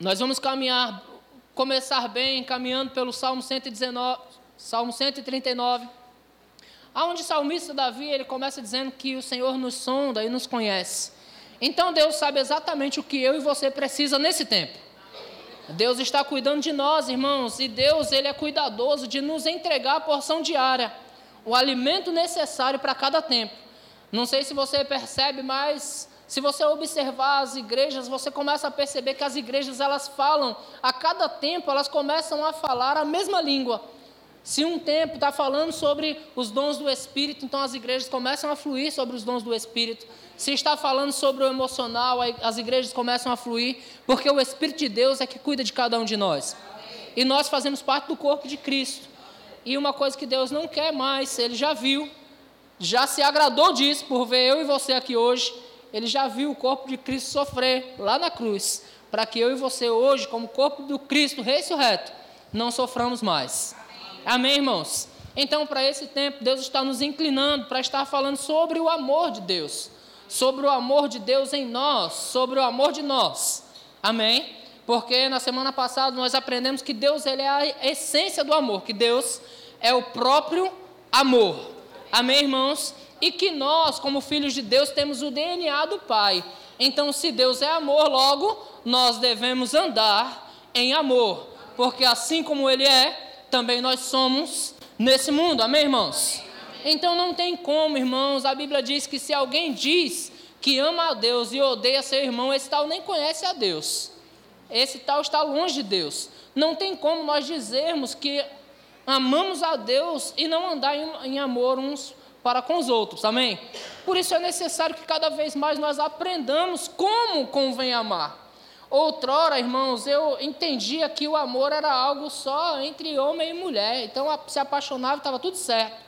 Nós vamos caminhar, começar bem, caminhando pelo Salmo 119, Salmo 139, aonde o salmista Davi, ele começa dizendo que o Senhor nos sonda e nos conhece. Então Deus sabe exatamente o que eu e você precisa nesse tempo. Deus está cuidando de nós, irmãos, e Deus, ele é cuidadoso de nos entregar a porção diária, o alimento necessário para cada tempo. Não sei se você percebe, mas se você observar as igrejas, você começa a perceber que as igrejas elas falam, a cada tempo elas começam a falar a mesma língua. Se um tempo está falando sobre os dons do Espírito, então as igrejas começam a fluir sobre os dons do Espírito. Se está falando sobre o emocional, as igrejas começam a fluir, porque o Espírito de Deus é que cuida de cada um de nós. E nós fazemos parte do corpo de Cristo. E uma coisa que Deus não quer mais, Ele já viu, já se agradou disso por ver eu e você aqui hoje ele já viu o corpo de Cristo sofrer lá na cruz, para que eu e você hoje, como corpo do Cristo ressurreto, não soframos mais. Amém, irmãos? Então, para esse tempo, Deus está nos inclinando para estar falando sobre o amor de Deus, sobre o amor de Deus em nós, sobre o amor de nós. Amém? Porque na semana passada nós aprendemos que Deus ele é a essência do amor, que Deus é o próprio amor. Amém, irmãos? E que nós, como filhos de Deus, temos o DNA do Pai. Então, se Deus é amor, logo nós devemos andar em amor, porque assim como Ele é, também nós somos nesse mundo. Amém, irmãos? Então não tem como, irmãos. A Bíblia diz que se alguém diz que ama a Deus e odeia seu irmão, esse tal nem conhece a Deus. Esse tal está longe de Deus. Não tem como nós dizermos que amamos a Deus e não andar em, em amor uns para com os outros, amém? Por isso é necessário que cada vez mais nós aprendamos como convém amar. Outrora, irmãos, eu entendia que o amor era algo só entre homem e mulher, então se apaixonava estava tudo certo.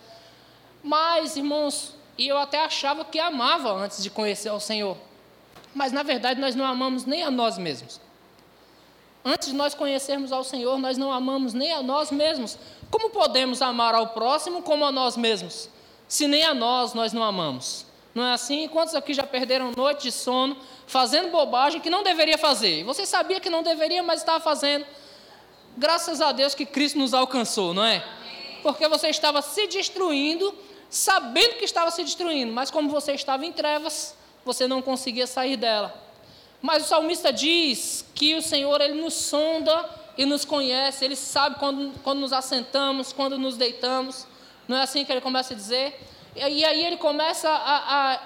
Mas, irmãos, e eu até achava que amava antes de conhecer o Senhor. Mas na verdade nós não amamos nem a nós mesmos. Antes de nós conhecermos ao Senhor, nós não amamos nem a nós mesmos. Como podemos amar ao próximo como a nós mesmos? Se nem a nós nós não amamos. Não é assim? Quantos aqui já perderam noite de sono fazendo bobagem que não deveria fazer? Você sabia que não deveria, mas estava fazendo. Graças a Deus que Cristo nos alcançou, não é? Porque você estava se destruindo, sabendo que estava se destruindo, mas como você estava em trevas, você não conseguia sair dela. Mas o salmista diz que o Senhor ele nos sonda e nos conhece, ele sabe quando, quando nos assentamos, quando nos deitamos. Não é assim que ele começa a dizer? E aí ele começa a, a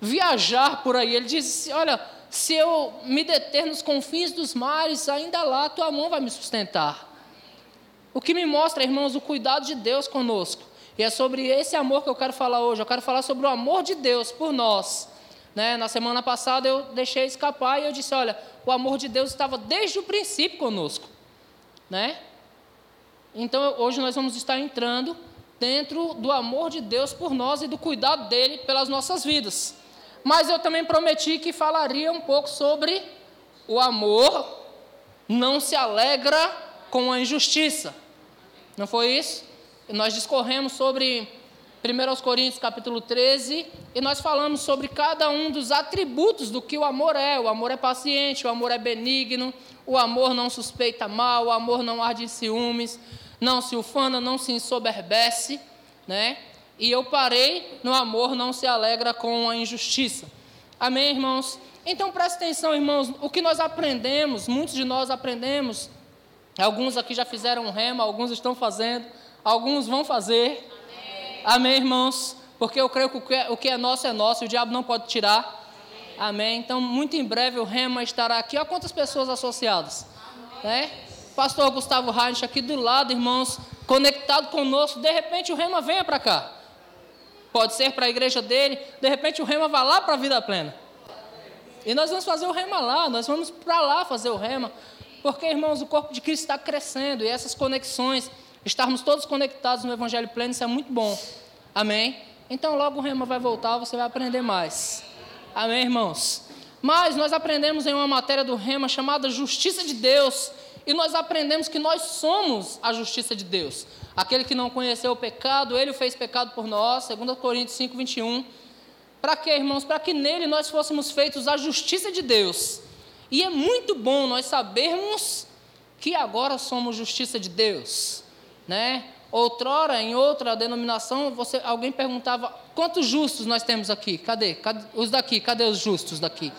viajar por aí. Ele diz: Olha, se eu me deter nos confins dos mares, ainda lá tua mão vai me sustentar. O que me mostra, irmãos, o cuidado de Deus conosco. E é sobre esse amor que eu quero falar hoje. Eu quero falar sobre o amor de Deus por nós. Né? Na semana passada eu deixei escapar e eu disse: olha, o amor de Deus estava desde o princípio conosco. Né? Então hoje nós vamos estar entrando dentro do amor de Deus por nós e do cuidado dele pelas nossas vidas. Mas eu também prometi que falaria um pouco sobre o amor não se alegra com a injustiça. Não foi isso? nós discorremos sobre 1 Coríntios capítulo 13 e nós falamos sobre cada um dos atributos do que o amor é. O amor é paciente, o amor é benigno, o amor não suspeita mal, o amor não arde em ciúmes, não se ufana, não se ensoberbece, né? E eu parei no amor não se alegra com a injustiça. Amém, irmãos? Então preste atenção, irmãos, o que nós aprendemos, muitos de nós aprendemos, alguns aqui já fizeram rema, alguns estão fazendo, alguns vão fazer. Amém, Amém irmãos? Porque eu creio que o que, é, o que é nosso é nosso, o diabo não pode tirar. Amém. Amém. Então, muito em breve o rema estará aqui. Olha quantas pessoas associadas. Amém. Né? Pastor Gustavo Heinrich aqui do lado, irmãos, conectado conosco. De repente o Rema venha para cá. Pode ser para a igreja dele, de repente o Rema vai lá para a vida plena. E nós vamos fazer o Rema lá, nós vamos para lá fazer o Rema. Porque, irmãos, o corpo de Cristo está crescendo e essas conexões, estarmos todos conectados no Evangelho pleno, isso é muito bom. Amém? Então, logo o Rema vai voltar, você vai aprender mais. Amém, irmãos? Mas nós aprendemos em uma matéria do Rema chamada Justiça de Deus e nós aprendemos que nós somos a justiça de Deus. Aquele que não conheceu o pecado, ele fez pecado por nós, 2 Coríntios 5, 21. Para quê, irmãos? Para que nele nós fôssemos feitos a justiça de Deus. E é muito bom nós sabermos que agora somos justiça de Deus, né? Outrora, em outra denominação, você, alguém perguntava: quantos justos nós temos aqui? Cadê? cadê? Os daqui, cadê os justos daqui?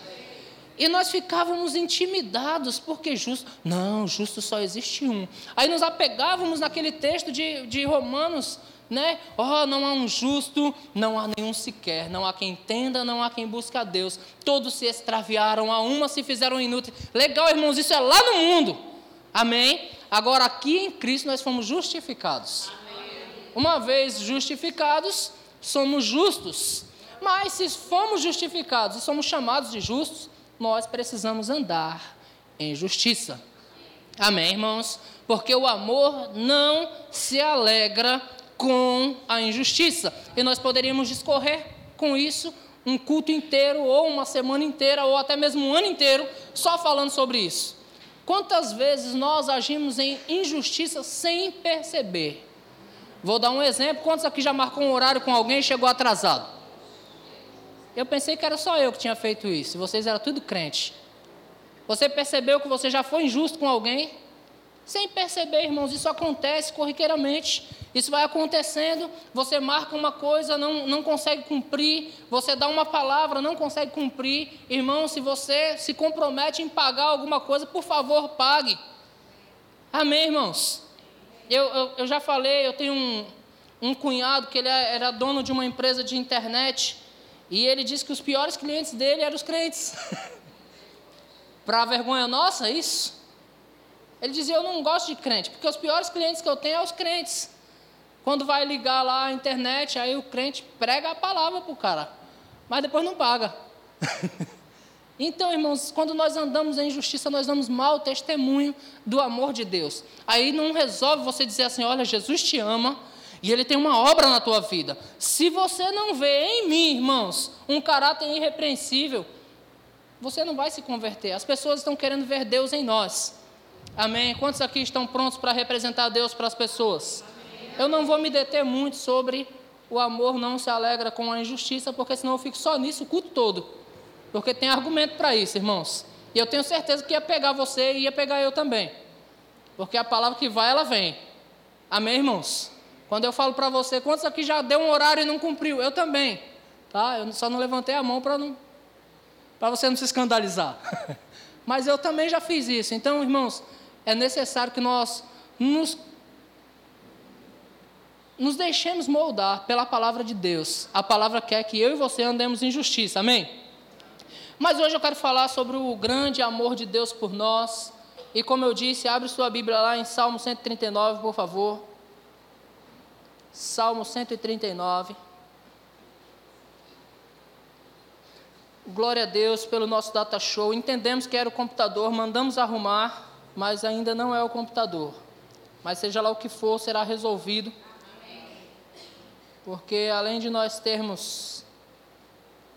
E nós ficávamos intimidados, porque justo. Não, justo só existe um. Aí nos apegávamos naquele texto de, de Romanos, né? Oh, não há um justo, não há nenhum sequer, não há quem entenda, não há quem busque a Deus. Todos se extraviaram, a uma se fizeram inúteis. Legal, irmãos, isso é lá no mundo. Amém? Agora aqui em Cristo nós fomos justificados. Uma vez justificados, somos justos. Mas se fomos justificados e somos chamados de justos, nós precisamos andar em justiça. Amém, irmãos? Porque o amor não se alegra com a injustiça. E nós poderíamos discorrer com isso um culto inteiro, ou uma semana inteira, ou até mesmo um ano inteiro, só falando sobre isso. Quantas vezes nós agimos em injustiça sem perceber? Vou dar um exemplo. Quantos aqui já marcou um horário com alguém e chegou atrasado? Eu pensei que era só eu que tinha feito isso. Vocês eram tudo crente. Você percebeu que você já foi injusto com alguém? Sem perceber, irmãos, isso acontece corriqueiramente. Isso vai acontecendo, você marca uma coisa, não, não consegue cumprir, você dá uma palavra, não consegue cumprir. Irmão, se você se compromete em pagar alguma coisa, por favor, pague. Amém, irmãos? Eu, eu, eu já falei, eu tenho um, um cunhado que ele é, era dono de uma empresa de internet, e ele disse que os piores clientes dele eram os crentes. Para vergonha nossa, isso? Ele dizia: Eu não gosto de crente, porque os piores clientes que eu tenho são os crentes. Quando vai ligar lá a internet, aí o crente prega a palavra para o cara, mas depois não paga. então, irmãos, quando nós andamos em injustiça, nós damos mau testemunho do amor de Deus. Aí não resolve você dizer assim: Olha, Jesus te ama. E Ele tem uma obra na tua vida. Se você não vê em mim, irmãos, um caráter irrepreensível, você não vai se converter. As pessoas estão querendo ver Deus em nós. Amém? Quantos aqui estão prontos para representar Deus para as pessoas? Eu não vou me deter muito sobre o amor não se alegra com a injustiça, porque senão eu fico só nisso o culto todo. Porque tem argumento para isso, irmãos. E eu tenho certeza que ia pegar você e ia pegar eu também. Porque a palavra que vai, ela vem. Amém, irmãos? Quando eu falo para você, quantos aqui já deu um horário e não cumpriu? Eu também. Tá? Eu só não levantei a mão para não para você não se escandalizar. Mas eu também já fiz isso. Então, irmãos, é necessário que nós nos, nos deixemos moldar pela palavra de Deus. A palavra quer que eu e você andemos em justiça, amém? Mas hoje eu quero falar sobre o grande amor de Deus por nós. E como eu disse, abre sua Bíblia lá em Salmo 139, por favor. Salmo 139. Glória a Deus pelo nosso data show. Entendemos que era o computador, mandamos arrumar mas ainda não é o computador. Mas seja lá o que for, será resolvido. Porque além de nós termos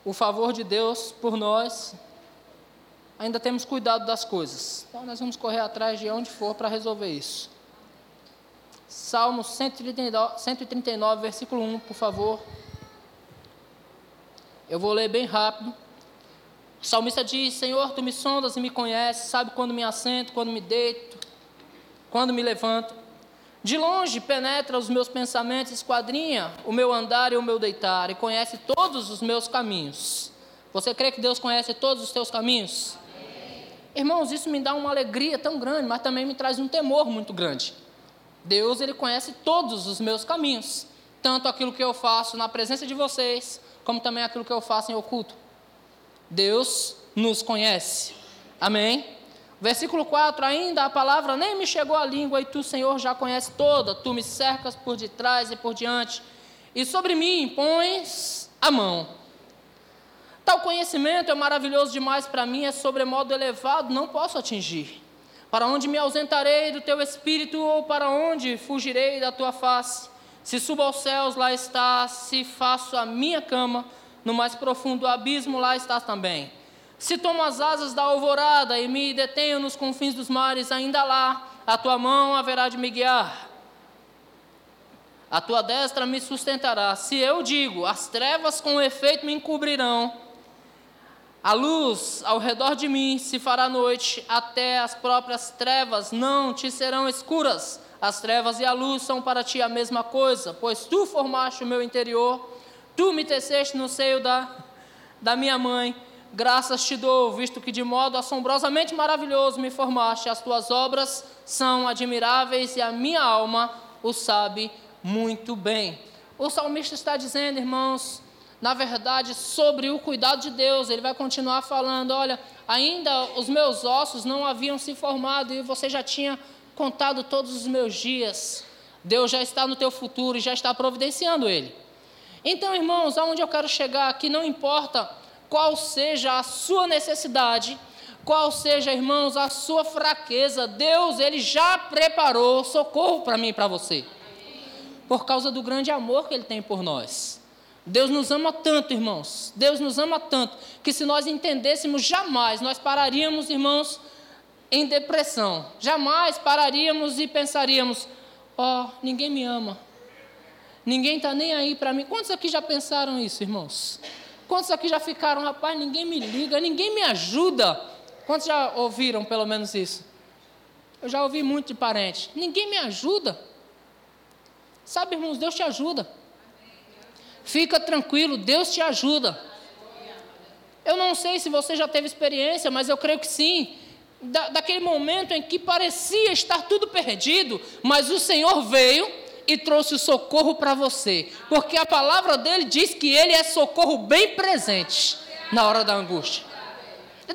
o favor de Deus por nós, ainda temos cuidado das coisas. Então nós vamos correr atrás de onde for para resolver isso. Salmo 139, 139, versículo 1, por favor. Eu vou ler bem rápido. O salmista diz: Senhor, tu me sondas e me conheces, sabe quando me assento, quando me deito, quando me levanto. De longe penetra os meus pensamentos, esquadrinha o meu andar e o meu deitar, e conhece todos os meus caminhos. Você crê que Deus conhece todos os teus caminhos? Amém. Irmãos, isso me dá uma alegria tão grande, mas também me traz um temor muito grande. Deus, Ele conhece todos os meus caminhos, tanto aquilo que eu faço na presença de vocês, como também aquilo que eu faço em oculto. Deus nos conhece. Amém? Versículo 4: Ainda a palavra nem me chegou à língua, e tu, Senhor, já conhece toda. Tu me cercas por detrás e por diante, e sobre mim pões a mão. Tal conhecimento é maravilhoso demais para mim, é sobremodo elevado, não posso atingir. Para onde me ausentarei do teu espírito, ou para onde fugirei da tua face? Se subo aos céus, lá está, se faço a minha cama no mais profundo abismo, lá estás também. Se tomo as asas da alvorada e me detenho nos confins dos mares, ainda lá a tua mão haverá de me guiar. A tua destra me sustentará. Se eu digo, as trevas com efeito me encobrirão, A luz ao redor de mim se fará noite, até as próprias trevas não te serão escuras. As trevas e a luz são para ti a mesma coisa, pois tu formaste o meu interior, tu me teceste no seio da, da minha mãe. Graças te dou, visto que de modo assombrosamente maravilhoso me formaste, as tuas obras são admiráveis e a minha alma o sabe muito bem. O salmista está dizendo, irmãos, na verdade, sobre o cuidado de Deus. Ele vai continuar falando: olha, ainda os meus ossos não haviam se formado e você já tinha contado todos os meus dias. Deus já está no teu futuro e já está providenciando ele. Então, irmãos, aonde eu quero chegar aqui, não importa qual seja a sua necessidade, qual seja, irmãos, a sua fraqueza, Deus, ele já preparou socorro para mim e para você. Por causa do grande amor que ele tem por nós. Deus nos ama tanto, irmãos. Deus nos ama tanto que se nós entendêssemos, jamais nós pararíamos, irmãos, em depressão. Jamais pararíamos e pensaríamos: ó, oh, ninguém me ama. Ninguém está nem aí para mim. Quantos aqui já pensaram isso, irmãos? Quantos aqui já ficaram, rapaz, ninguém me liga, ninguém me ajuda? Quantos já ouviram pelo menos isso? Eu já ouvi muito de parente. Ninguém me ajuda. Sabe, irmãos, Deus te ajuda. Fica tranquilo, Deus te ajuda. Eu não sei se você já teve experiência, mas eu creio que sim. Da, daquele momento em que parecia estar tudo perdido, mas o Senhor veio e trouxe o socorro para você, porque a palavra dele diz que ele é socorro bem presente na hora da angústia.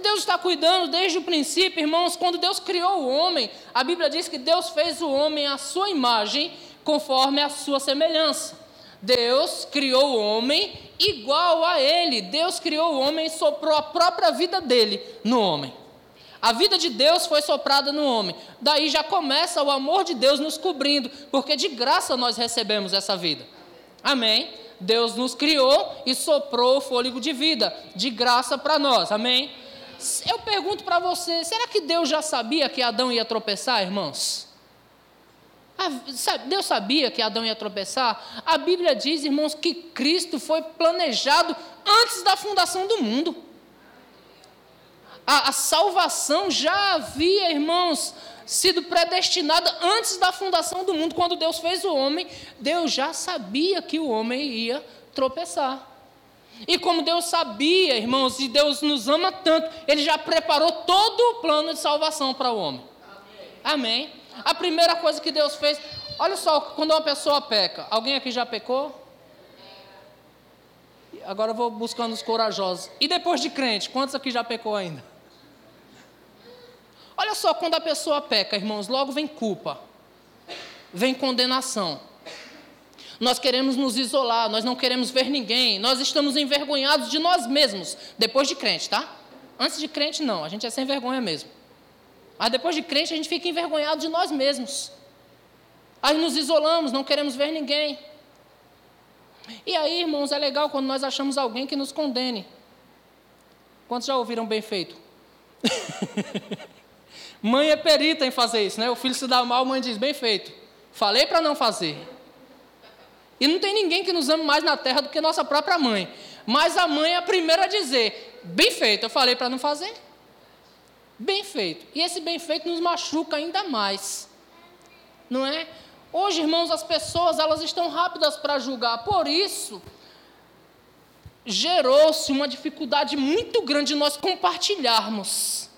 Deus está cuidando desde o princípio, irmãos, quando Deus criou o homem, a Bíblia diz que Deus fez o homem à sua imagem, conforme a sua semelhança. Deus criou o homem igual a ele. Deus criou o homem e soprou a própria vida dele no homem. A vida de Deus foi soprada no homem. Daí já começa o amor de Deus nos cobrindo, porque de graça nós recebemos essa vida. Amém? Deus nos criou e soprou o fôlego de vida, de graça para nós. Amém? Eu pergunto para você: será que Deus já sabia que Adão ia tropeçar, irmãos? Deus sabia que Adão ia tropeçar? A Bíblia diz, irmãos, que Cristo foi planejado antes da fundação do mundo. A, a salvação já havia, irmãos, sido predestinada antes da fundação do mundo. Quando Deus fez o homem, Deus já sabia que o homem ia tropeçar. E como Deus sabia, irmãos, e Deus nos ama tanto, Ele já preparou todo o plano de salvação para o homem. Amém. Amém. A primeira coisa que Deus fez, olha só, quando uma pessoa peca, alguém aqui já pecou? Agora eu vou buscando os corajosos. E depois de crente, quantos aqui já pecou ainda? Olha só, quando a pessoa peca, irmãos, logo vem culpa, vem condenação. Nós queremos nos isolar, nós não queremos ver ninguém, nós estamos envergonhados de nós mesmos, depois de crente, tá? Antes de crente, não, a gente é sem vergonha mesmo. Mas depois de crente, a gente fica envergonhado de nós mesmos. Aí nos isolamos, não queremos ver ninguém. E aí, irmãos, é legal quando nós achamos alguém que nos condene. Quantos já ouviram bem feito? mãe é perita em fazer isso, né? O filho se dá mal, a mãe diz: bem feito. Falei para não fazer. E não tem ninguém que nos ame mais na terra do que nossa própria mãe. Mas a mãe é a primeira a dizer: bem feito, eu falei para não fazer bem feito. E esse bem feito nos machuca ainda mais. Não é? Hoje, irmãos, as pessoas elas estão rápidas para julgar. Por isso, gerou-se uma dificuldade muito grande de nós compartilharmos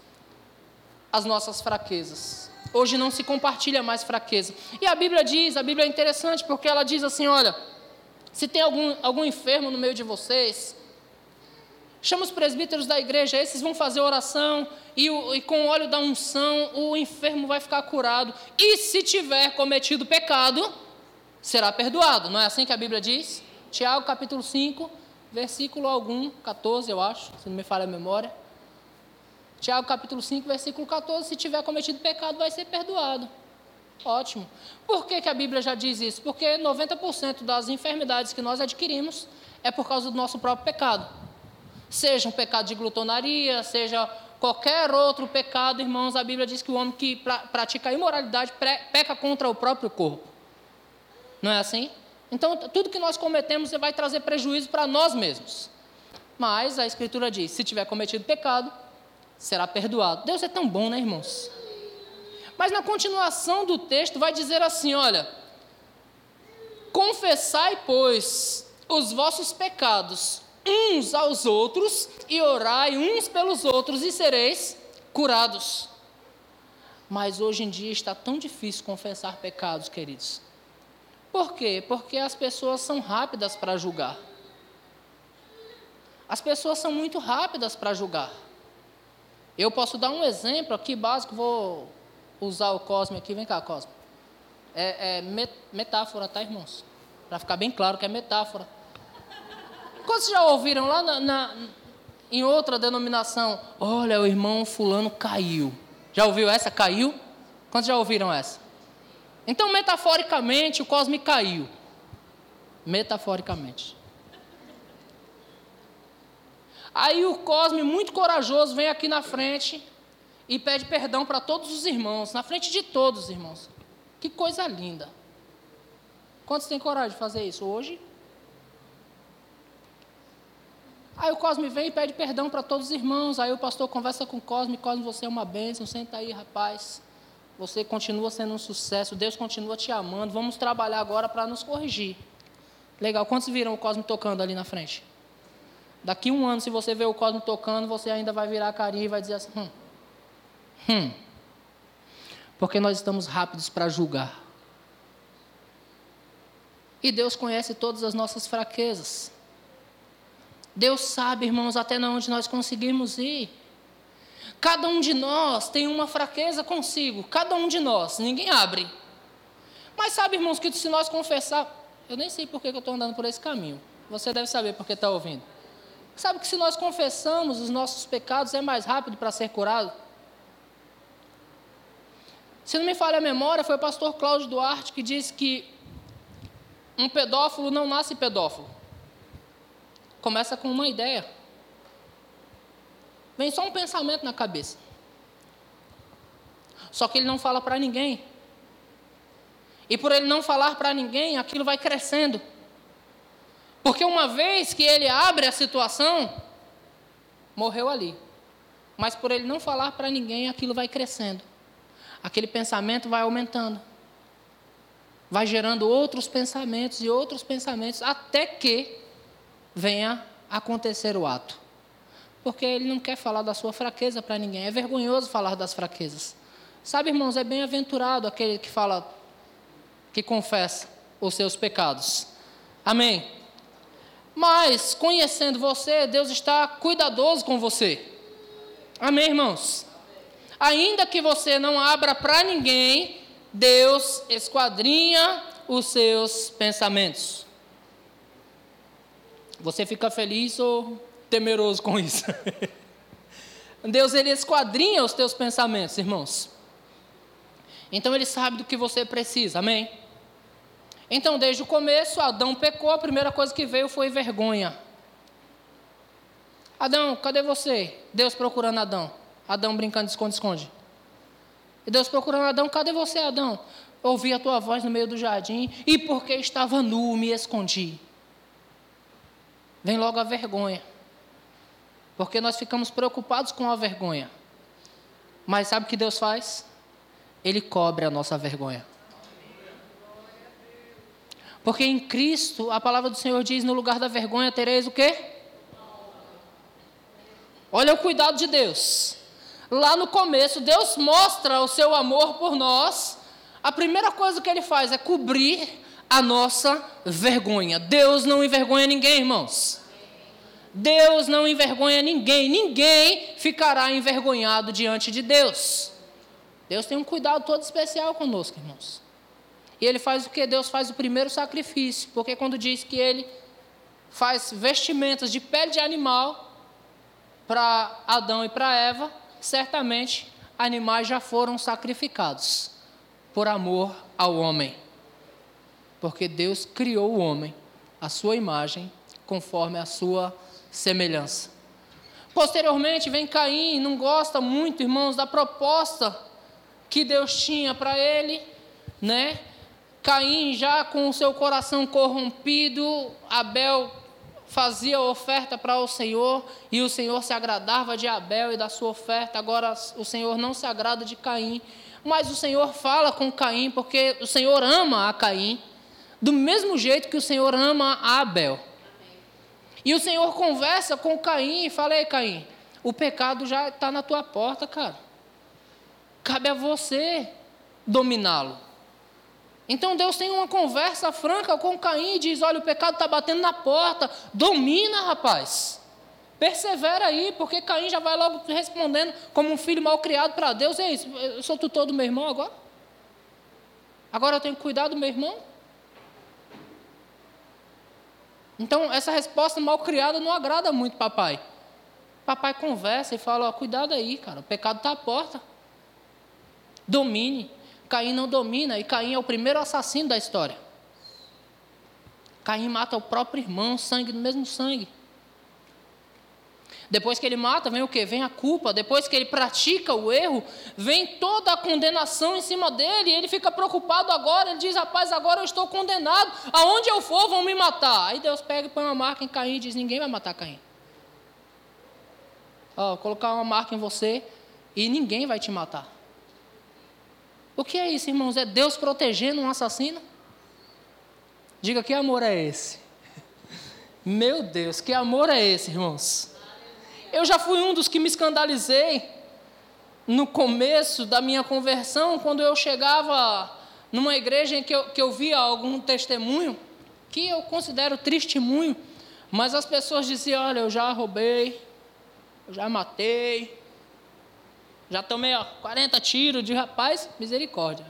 as nossas fraquezas. Hoje não se compartilha mais fraqueza. E a Bíblia diz, a Bíblia é interessante porque ela diz assim, olha, se tem algum, algum enfermo no meio de vocês, Chama os presbíteros da igreja, esses vão fazer oração e, o, e, com o óleo da unção o enfermo vai ficar curado. E se tiver cometido pecado, será perdoado. Não é assim que a Bíblia diz? Tiago capítulo 5, versículo algum, 14, eu acho, se não me falha a memória. Tiago capítulo 5, versículo 14, se tiver cometido pecado, vai ser perdoado. Ótimo. Por que, que a Bíblia já diz isso? Porque 90% das enfermidades que nós adquirimos é por causa do nosso próprio pecado seja um pecado de glutonaria, seja qualquer outro pecado, irmãos, a Bíblia diz que o homem que pra, pratica a imoralidade peca contra o próprio corpo. Não é assim? Então, tudo que nós cometemos vai trazer prejuízo para nós mesmos. Mas a Escritura diz: se tiver cometido pecado, será perdoado. Deus é tão bom, né, irmãos? Mas na continuação do texto vai dizer assim: olha, confessai, pois, os vossos pecados uns aos outros e orai uns pelos outros e sereis curados. Mas hoje em dia está tão difícil confessar pecados, queridos. Por quê? Porque as pessoas são rápidas para julgar. As pessoas são muito rápidas para julgar. Eu posso dar um exemplo aqui básico, vou usar o Cosme aqui. Vem cá, Cosme. É, é metáfora, tá, irmãos? Para ficar bem claro que é metáfora. Quantos já ouviram lá na, na, em outra denominação? Olha, o irmão fulano caiu. Já ouviu essa? Caiu? Quantos já ouviram essa? Então, metaforicamente, o Cosme caiu. Metaforicamente. Aí o Cosme, muito corajoso, vem aqui na frente e pede perdão para todos os irmãos, na frente de todos os irmãos. Que coisa linda. Quantos têm coragem de fazer isso hoje? Aí o Cosme vem e pede perdão para todos os irmãos. Aí o pastor conversa com o Cosme, Cosme, você é uma bênção, senta aí, rapaz. Você continua sendo um sucesso, Deus continua te amando. Vamos trabalhar agora para nos corrigir. Legal, quantos viram o Cosme tocando ali na frente? Daqui um ano, se você ver o Cosmo tocando, você ainda vai virar a carinha e vai dizer assim: hum, hum. Porque nós estamos rápidos para julgar. E Deus conhece todas as nossas fraquezas. Deus sabe, irmãos, até onde nós conseguimos ir. Cada um de nós tem uma fraqueza consigo, cada um de nós, ninguém abre. Mas sabe, irmãos, que se nós confessar, eu nem sei por que eu estou andando por esse caminho. Você deve saber porque está ouvindo. Sabe que se nós confessamos os nossos pecados, é mais rápido para ser curado? Se não me falha a memória, foi o pastor Cláudio Duarte que disse que um pedófilo não nasce pedófilo. Começa com uma ideia. Vem só um pensamento na cabeça. Só que ele não fala para ninguém. E por ele não falar para ninguém, aquilo vai crescendo. Porque uma vez que ele abre a situação, morreu ali. Mas por ele não falar para ninguém, aquilo vai crescendo. Aquele pensamento vai aumentando. Vai gerando outros pensamentos e outros pensamentos, até que venha acontecer o ato. Porque ele não quer falar da sua fraqueza para ninguém. É vergonhoso falar das fraquezas. Sabe, irmãos, é bem-aventurado aquele que fala, que confessa os seus pecados. Amém? Mas, conhecendo você, Deus está cuidadoso com você. Amém, irmãos? Ainda que você não abra para ninguém, Deus esquadrinha os seus pensamentos. Você fica feliz ou temeroso com isso? Deus ele esquadrinha os teus pensamentos, irmãos. Então ele sabe do que você precisa. Amém? Então, desde o começo, Adão pecou, a primeira coisa que veio foi vergonha. Adão, cadê você? Deus procurando Adão. Adão brincando de esconde-esconde. E Deus procurando Adão, cadê você, Adão? Ouvi a tua voz no meio do jardim, e porque estava nu, me escondi. Vem logo a vergonha. Porque nós ficamos preocupados com a vergonha. Mas sabe o que Deus faz? Ele cobre a nossa vergonha. Porque em Cristo, a palavra do Senhor diz: no lugar da vergonha tereis o quê? Olha o cuidado de Deus. Lá no começo, Deus mostra o seu amor por nós. A primeira coisa que ele faz é cobrir a nossa vergonha. Deus não envergonha ninguém, irmãos. Deus não envergonha ninguém. Ninguém ficará envergonhado diante de Deus. Deus tem um cuidado todo especial conosco, irmãos. E ele faz o que? Deus faz o primeiro sacrifício, porque quando diz que ele faz vestimentas de pele de animal para Adão e para Eva, certamente animais já foram sacrificados por amor ao homem. Porque Deus criou o homem, a sua imagem, conforme a sua semelhança. Posteriormente vem Caim, não gosta muito, irmãos, da proposta que Deus tinha para ele, né? Caim, já com o seu coração corrompido, Abel fazia oferta para o Senhor e o Senhor se agradava de Abel e da sua oferta. Agora o Senhor não se agrada de Caim, mas o Senhor fala com Caim porque o Senhor ama a Caim, do mesmo jeito que o Senhor ama Abel. E o Senhor conversa com Caim e fala: Ei, Caim, o pecado já está na tua porta, cara. Cabe a você dominá-lo. Então Deus tem uma conversa franca com Caim e diz: Olha, o pecado está batendo na porta, domina, rapaz. Persevera aí, porque Caim já vai logo respondendo como um filho mal criado para Deus: Ei, eu sou tutor do meu irmão agora? Agora eu tenho que cuidar do meu irmão? Então, essa resposta mal criada não agrada muito papai. Papai conversa e fala: ó, cuidado aí, cara, o pecado está à porta. Domine. Caim não domina, e Caim é o primeiro assassino da história. Caim mata o próprio irmão, sangue do mesmo sangue. Depois que ele mata, vem o que? Vem a culpa. Depois que ele pratica o erro, vem toda a condenação em cima dele. E ele fica preocupado agora. Ele diz: Rapaz, agora eu estou condenado. Aonde eu for, vão me matar. Aí Deus pega e põe uma marca em Caim e diz: Ninguém vai matar Caim. Ó, colocar uma marca em você e ninguém vai te matar. O que é isso, irmãos? É Deus protegendo um assassino? Diga que amor é esse? Meu Deus, que amor é esse, irmãos? Eu já fui um dos que me escandalizei no começo da minha conversão, quando eu chegava numa igreja em que eu, que eu via algum testemunho, que eu considero testemunho, mas as pessoas diziam: Olha, eu já roubei, eu já matei, já tomei ó, 40 tiros de rapaz, misericórdia.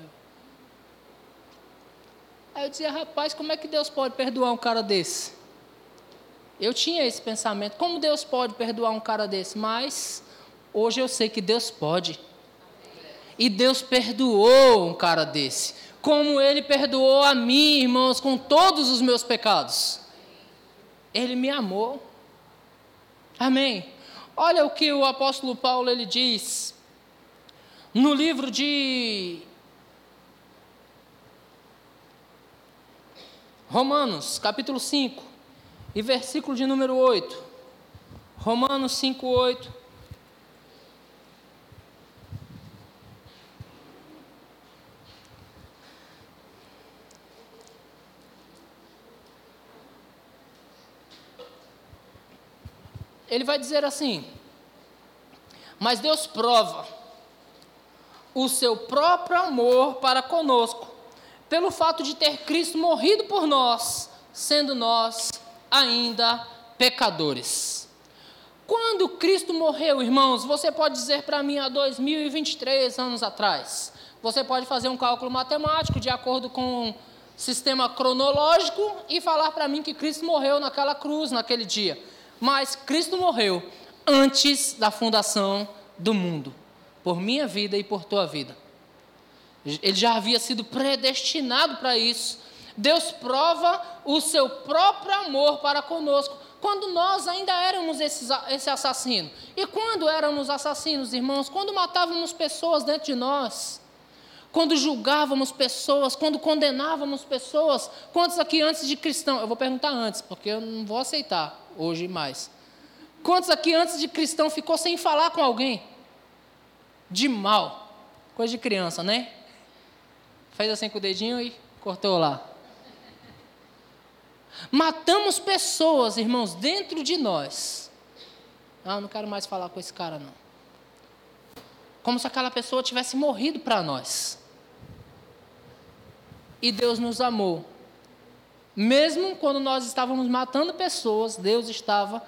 Aí eu dizia, rapaz, como é que Deus pode perdoar um cara desse? Eu tinha esse pensamento, como Deus pode perdoar um cara desse? Mas hoje eu sei que Deus pode. E Deus perdoou um cara desse, como Ele perdoou a mim, irmãos, com todos os meus pecados. Ele me amou. Amém. Olha o que o apóstolo Paulo ele diz no livro de Romanos, capítulo 5, e versículo de número 8. Romanos 5, 8. Ele vai dizer assim: Mas Deus prova o seu próprio amor para conosco, pelo fato de ter Cristo morrido por nós, sendo nós ainda pecadores. Quando Cristo morreu, irmãos, você pode dizer para mim há 2023 anos atrás. Você pode fazer um cálculo matemático de acordo com sistema cronológico e falar para mim que Cristo morreu naquela cruz, naquele dia. Mas Cristo morreu antes da fundação do mundo por minha vida e por tua vida. Ele já havia sido predestinado para isso. Deus prova o seu próprio amor para conosco, quando nós ainda éramos esses, esse assassino. E quando éramos assassinos, irmãos? Quando matávamos pessoas dentro de nós, quando julgávamos pessoas, quando condenávamos pessoas. Quantos aqui antes de cristão? Eu vou perguntar antes, porque eu não vou aceitar hoje mais. Quantos aqui antes de cristão ficou sem falar com alguém? de mal. Coisa de criança, né? Fez assim com o dedinho e cortou lá. Matamos pessoas, irmãos, dentro de nós. Ah, não quero mais falar com esse cara, não. Como se aquela pessoa tivesse morrido para nós. E Deus nos amou. Mesmo quando nós estávamos matando pessoas, Deus estava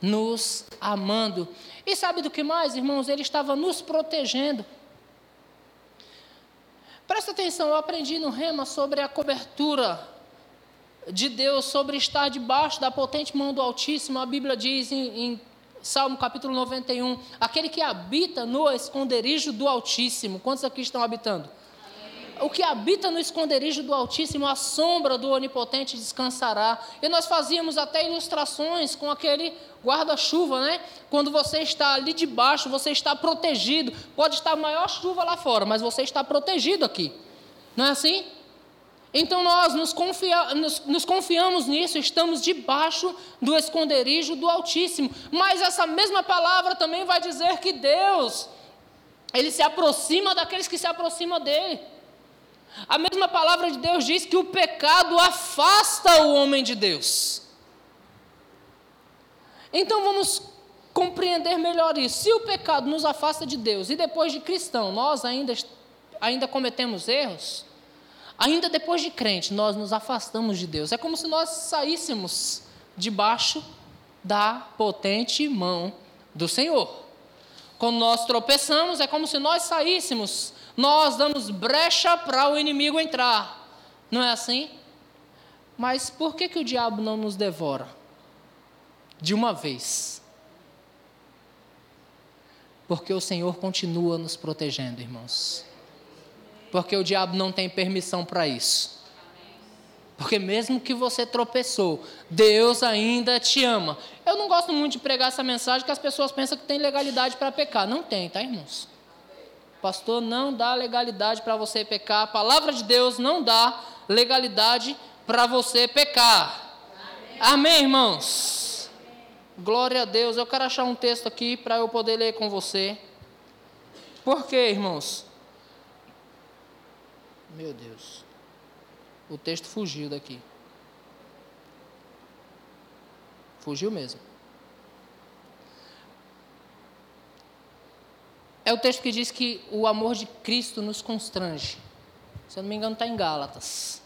nos amando. E sabe do que mais, irmãos? Ele estava nos protegendo. Presta atenção, eu aprendi no Rema sobre a cobertura de Deus, sobre estar debaixo da potente mão do Altíssimo. A Bíblia diz em, em Salmo capítulo 91: aquele que habita no esconderijo do Altíssimo. Quantos aqui estão habitando? o que habita no esconderijo do Altíssimo, a sombra do Onipotente descansará. E nós fazíamos até ilustrações com aquele guarda-chuva, né? Quando você está ali debaixo, você está protegido. Pode estar maior chuva lá fora, mas você está protegido aqui. Não é assim? Então nós nos, confia, nos, nos, confiamos nisso, estamos debaixo do esconderijo do Altíssimo. Mas essa mesma palavra também vai dizer que Deus, Ele se aproxima daqueles que se aproximam dEle. A mesma palavra de Deus diz que o pecado afasta o homem de Deus. Então vamos compreender melhor isso. Se o pecado nos afasta de Deus e depois de cristão nós ainda, ainda cometemos erros, Ainda depois de crente, nós nos afastamos de Deus. É como se nós saíssemos debaixo da potente mão do Senhor. Quando nós tropeçamos, é como se nós saíssemos, nós damos brecha para o inimigo entrar. Não é assim? Mas por que, que o diabo não nos devora? De uma vez. Porque o Senhor continua nos protegendo, irmãos porque o diabo não tem permissão para isso. Porque mesmo que você tropeçou, Deus ainda te ama. Eu não gosto muito de pregar essa mensagem que as pessoas pensam que tem legalidade para pecar. Não tem, tá, irmãos? Pastor não dá legalidade para você pecar. A palavra de Deus não dá legalidade para você pecar. Amém, Amém irmãos? Glória a Deus. Eu quero achar um texto aqui para eu poder ler com você. Por quê, irmãos? Meu Deus. O texto fugiu daqui. Fugiu mesmo. É o texto que diz que o amor de Cristo nos constrange. Se eu não me engano, está em Gálatas.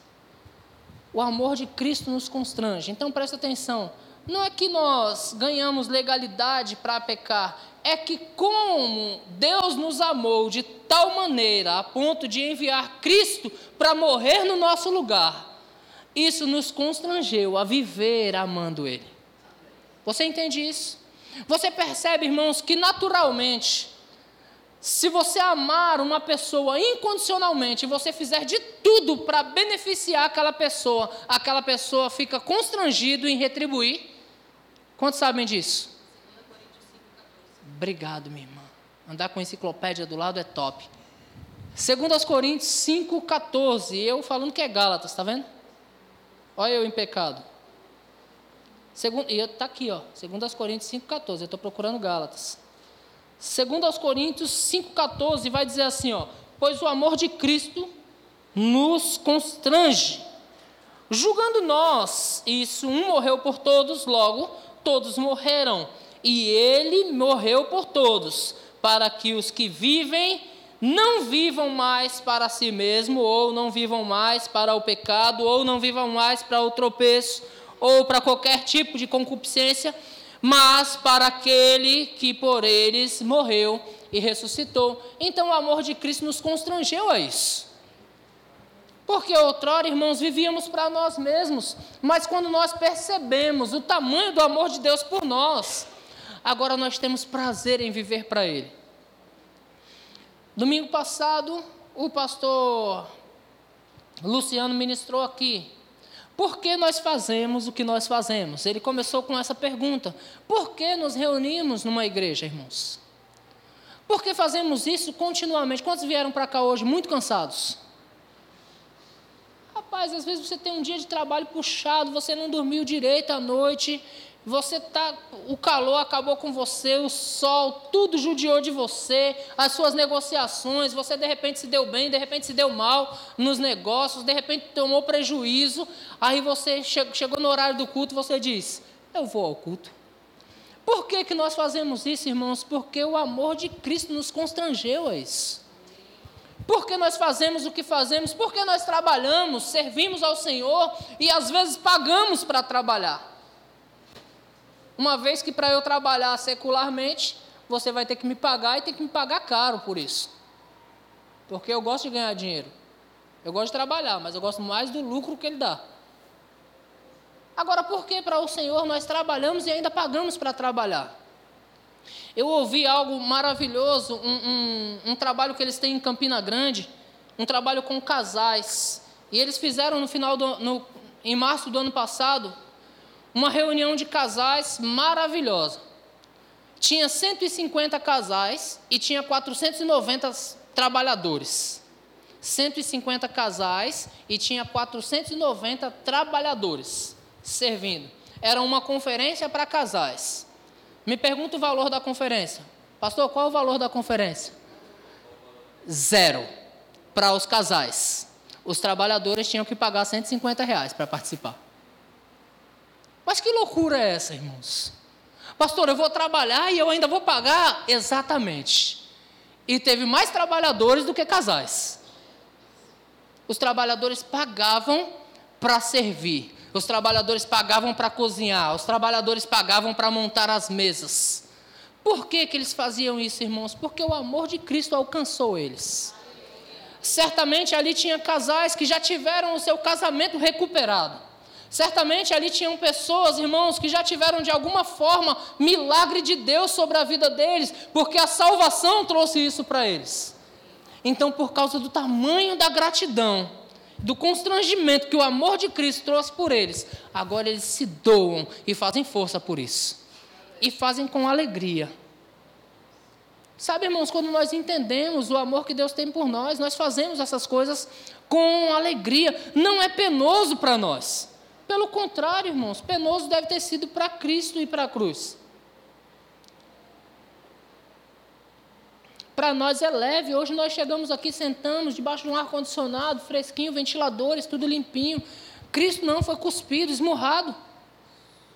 O amor de Cristo nos constrange. Então presta atenção. Não é que nós ganhamos legalidade para pecar, é que como Deus nos amou de tal maneira a ponto de enviar Cristo para morrer no nosso lugar, isso nos constrangeu a viver amando Ele. Você entende isso? Você percebe, irmãos, que naturalmente, se você amar uma pessoa incondicionalmente e você fizer de tudo para beneficiar aquela pessoa, aquela pessoa fica constrangido em retribuir. Quantos sabem disso? Obrigado, minha irmã. Andar com enciclopédia do lado é top. Segundo aos Coríntios 5,14. Eu falando que é Gálatas, tá vendo? Olha eu em pecado. Segundo, e está aqui, ó. Segundo aos Coríntios 5,14. Eu estou procurando Gálatas. Segundo aos Coríntios 5,14 vai dizer assim, ó. Pois o amor de Cristo nos constrange. Julgando nós, isso, um morreu por todos, logo todos morreram e ele morreu por todos, para que os que vivem não vivam mais para si mesmo, ou não vivam mais para o pecado, ou não vivam mais para o tropeço, ou para qualquer tipo de concupiscência, mas para aquele que por eles morreu e ressuscitou. Então o amor de Cristo nos constrangeu a isso. Porque outrora, irmãos, vivíamos para nós mesmos, mas quando nós percebemos o tamanho do amor de Deus por nós, agora nós temos prazer em viver para Ele. Domingo passado, o pastor Luciano ministrou aqui. Por que nós fazemos o que nós fazemos? Ele começou com essa pergunta: Por que nos reunimos numa igreja, irmãos? Por que fazemos isso continuamente? Quantos vieram para cá hoje muito cansados? Rapaz, às vezes você tem um dia de trabalho puxado, você não dormiu direito à noite, você tá, o calor acabou com você, o sol, tudo judiou de você, as suas negociações, você de repente se deu bem, de repente se deu mal nos negócios, de repente tomou prejuízo, aí você chegou no horário do culto, você diz: "Eu vou ao culto". Por que que nós fazemos isso, irmãos? Porque o amor de Cristo nos constrangeu a isso. Por que nós fazemos o que fazemos? Porque nós trabalhamos, servimos ao Senhor e às vezes pagamos para trabalhar. Uma vez que para eu trabalhar secularmente, você vai ter que me pagar e tem que me pagar caro por isso. Porque eu gosto de ganhar dinheiro. Eu gosto de trabalhar, mas eu gosto mais do lucro que ele dá. Agora, por que para o Senhor nós trabalhamos e ainda pagamos para trabalhar? Eu ouvi algo maravilhoso, um, um, um, trabalho que eles têm em Campina Grande, um trabalho com casais. E eles fizeram no final do, no, em março do ano passado, uma reunião de casais maravilhosa. Tinha 150 casais e tinha 490 trabalhadores. 150 casais e tinha 490 trabalhadores servindo. Era uma conferência para casais. Me pergunta o valor da conferência. Pastor, qual é o valor da conferência? Zero para os casais. Os trabalhadores tinham que pagar 150 reais para participar. Mas que loucura é essa, irmãos? Pastor, eu vou trabalhar e eu ainda vou pagar? Exatamente. E teve mais trabalhadores do que casais. Os trabalhadores pagavam para servir. Os trabalhadores pagavam para cozinhar. Os trabalhadores pagavam para montar as mesas. Por que, que eles faziam isso, irmãos? Porque o amor de Cristo alcançou eles. Certamente ali tinha casais que já tiveram o seu casamento recuperado. Certamente ali tinham pessoas, irmãos, que já tiveram de alguma forma milagre de Deus sobre a vida deles, porque a salvação trouxe isso para eles. Então, por causa do tamanho da gratidão, do constrangimento que o amor de Cristo trouxe por eles, agora eles se doam e fazem força por isso. E fazem com alegria. Sabe, irmãos, quando nós entendemos o amor que Deus tem por nós, nós fazemos essas coisas com alegria. Não é penoso para nós. Pelo contrário, irmãos, penoso deve ter sido para Cristo e para a cruz. Para nós é leve. Hoje nós chegamos aqui, sentamos debaixo de um ar-condicionado, fresquinho, ventiladores, tudo limpinho. Cristo não foi cuspido, esmurrado.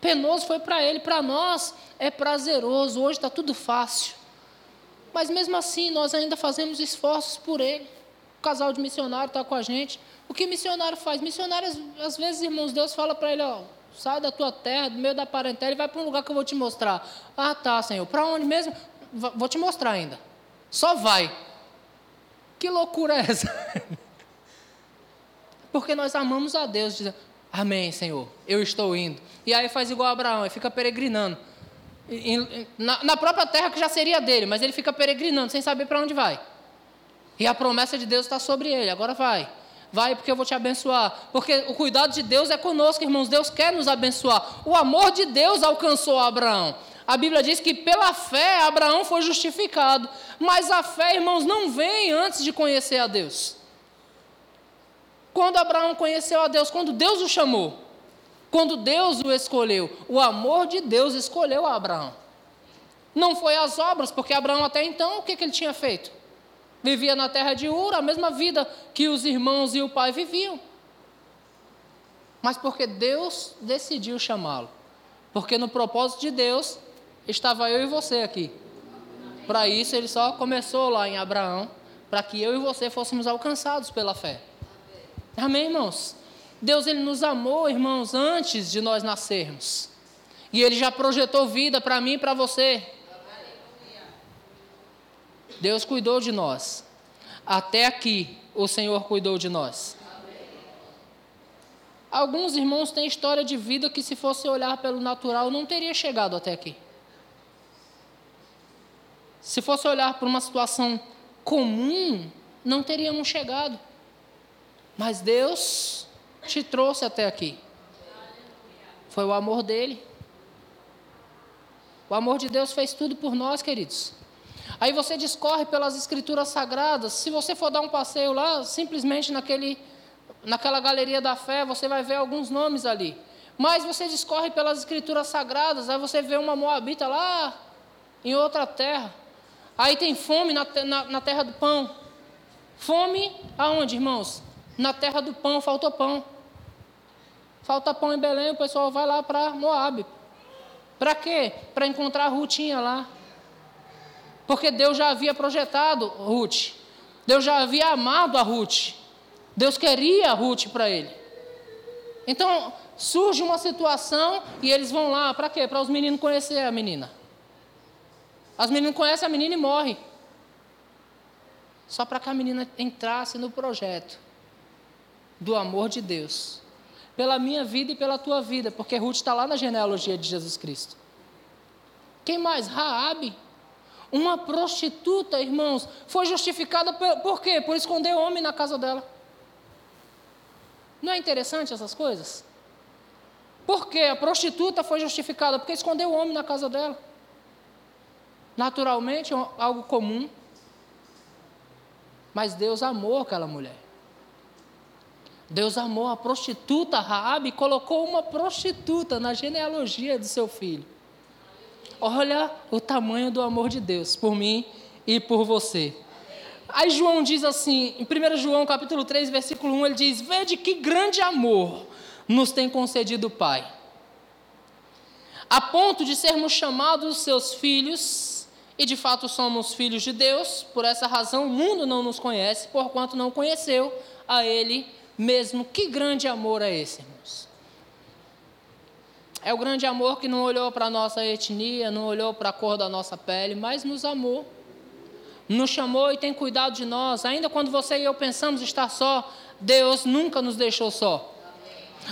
Penoso foi para ele, para nós é prazeroso. Hoje está tudo fácil. Mas mesmo assim, nós ainda fazemos esforços por ele. O casal de missionário está com a gente. O que missionário faz? Missionário, às vezes, irmãos, Deus fala para ele, ó, sai da tua terra, do meio da parentela e vai para um lugar que eu vou te mostrar. Ah, tá, Senhor. Para onde mesmo? Vou te mostrar ainda. Só vai. Que loucura é essa? Porque nós amamos a Deus, dizendo, Amém, Senhor, eu estou indo. E aí faz igual Abraão, e fica peregrinando. Na, na própria terra que já seria dele, mas ele fica peregrinando, sem saber para onde vai. E a promessa de Deus está sobre ele, agora vai. Vai porque eu vou te abençoar. Porque o cuidado de Deus é conosco, irmãos. Deus quer nos abençoar. O amor de Deus alcançou Abraão. A Bíblia diz que pela fé Abraão foi justificado. Mas a fé, irmãos, não vem antes de conhecer a Deus. Quando Abraão conheceu a Deus, quando Deus o chamou, quando Deus o escolheu, o amor de Deus escolheu Abraão. Não foi as obras, porque Abraão até então, o que, que ele tinha feito? Vivia na terra de Ur, a mesma vida que os irmãos e o pai viviam. Mas porque Deus decidiu chamá-lo. Porque no propósito de Deus estava eu e você aqui. Para isso ele só começou lá em Abraão, para que eu e você fôssemos alcançados pela fé. Amém, irmãos? Deus ele nos amou, irmãos, antes de nós nascermos. E ele já projetou vida para mim e para você. Deus cuidou de nós. Até aqui, o Senhor cuidou de nós. Alguns irmãos têm história de vida que, se fosse olhar pelo natural, não teria chegado até aqui. Se fosse olhar para uma situação comum, não teríamos chegado. Mas Deus te trouxe até aqui. Foi o amor dele. O amor de Deus fez tudo por nós, queridos. Aí você discorre pelas escrituras sagradas. Se você for dar um passeio lá, simplesmente naquele, naquela galeria da fé, você vai ver alguns nomes ali. Mas você discorre pelas escrituras sagradas, aí você vê uma moabita lá em outra terra. Aí tem fome na, na, na terra do pão. Fome aonde, irmãos? Na terra do pão, faltou pão. Falta pão em Belém, o pessoal vai lá para Moab. Para quê? Para encontrar a Rutinha lá. Porque Deus já havia projetado Ruth. Deus já havia amado a Ruth. Deus queria a Ruth para ele. Então, surge uma situação e eles vão lá, para quê? Para os meninos conhecer a menina. As meninas conhecem a menina e morrem. Só para que a menina entrasse no projeto do amor de Deus. Pela minha vida e pela tua vida, porque Ruth está lá na genealogia de Jesus Cristo. Quem mais? Raabe. Uma prostituta, irmãos, foi justificada por, por quê? Por esconder homem na casa dela. Não é interessante essas coisas? Por que a prostituta foi justificada? Porque escondeu o homem na casa dela. Naturalmente, é algo comum. Mas Deus amou aquela mulher. Deus amou a prostituta Raabe e colocou uma prostituta na genealogia do seu filho. Olha o tamanho do amor de Deus por mim e por você. Aí João diz assim, em 1 João capítulo 3, versículo 1, ele diz: Vede que grande amor nos tem concedido o Pai, a ponto de sermos chamados seus filhos, e de fato somos filhos de Deus, por essa razão o mundo não nos conhece, porquanto não conheceu a Ele mesmo. Que grande amor é esse, irmãos? É o grande amor que não olhou para a nossa etnia, não olhou para a cor da nossa pele, mas nos amou. Nos chamou e tem cuidado de nós. Ainda quando você e eu pensamos estar só, Deus nunca nos deixou só.